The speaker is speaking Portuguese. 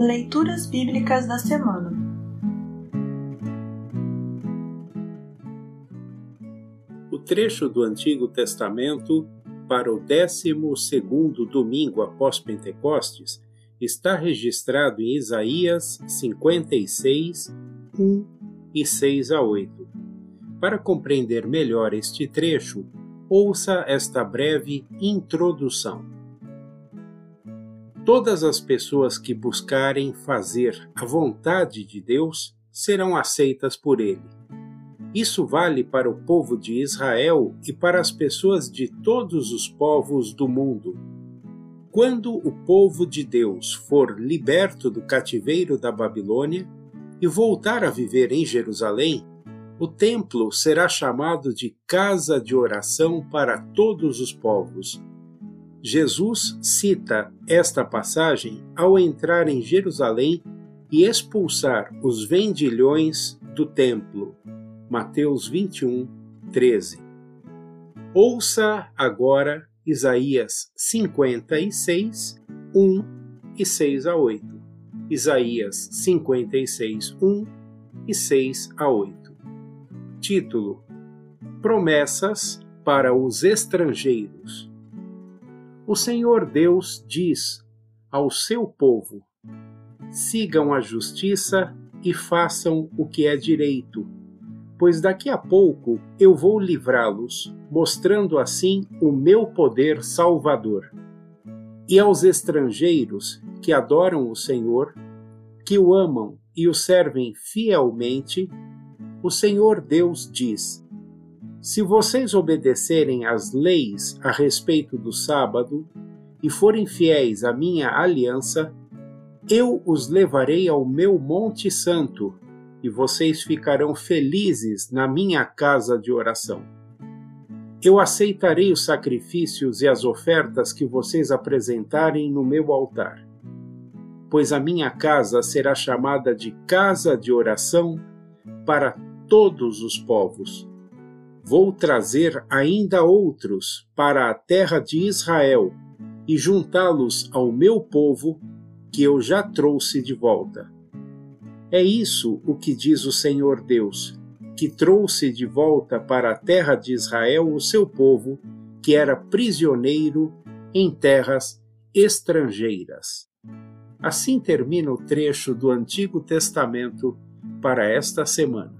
Leituras Bíblicas da Semana O trecho do Antigo Testamento para o 12 domingo após Pentecostes está registrado em Isaías 56, 1 e 6 a 8. Para compreender melhor este trecho, ouça esta breve introdução. Todas as pessoas que buscarem fazer a vontade de Deus serão aceitas por Ele. Isso vale para o povo de Israel e para as pessoas de todos os povos do mundo. Quando o povo de Deus for liberto do cativeiro da Babilônia e voltar a viver em Jerusalém, o templo será chamado de casa de oração para todos os povos Jesus cita esta passagem ao entrar em Jerusalém e expulsar os vendilhões do templo. Mateus 21, 13. Ouça agora Isaías 56, 1 e 6 a 8. Isaías 56, 1 e 6 a 8. Título: Promessas para os estrangeiros. O Senhor Deus diz ao seu povo: sigam a justiça e façam o que é direito, pois daqui a pouco eu vou livrá-los, mostrando assim o meu poder salvador. E aos estrangeiros que adoram o Senhor, que o amam e o servem fielmente, o Senhor Deus diz: se vocês obedecerem às leis a respeito do sábado e forem fiéis à minha aliança, eu os levarei ao meu Monte Santo e vocês ficarão felizes na minha casa de oração. Eu aceitarei os sacrifícios e as ofertas que vocês apresentarem no meu altar, pois a minha casa será chamada de casa de oração para todos os povos vou trazer ainda outros para a terra de Israel e juntá-los ao meu povo que eu já trouxe de volta. É isso o que diz o Senhor Deus, que trouxe de volta para a terra de Israel o seu povo, que era prisioneiro em terras estrangeiras. Assim termina o trecho do Antigo Testamento para esta semana.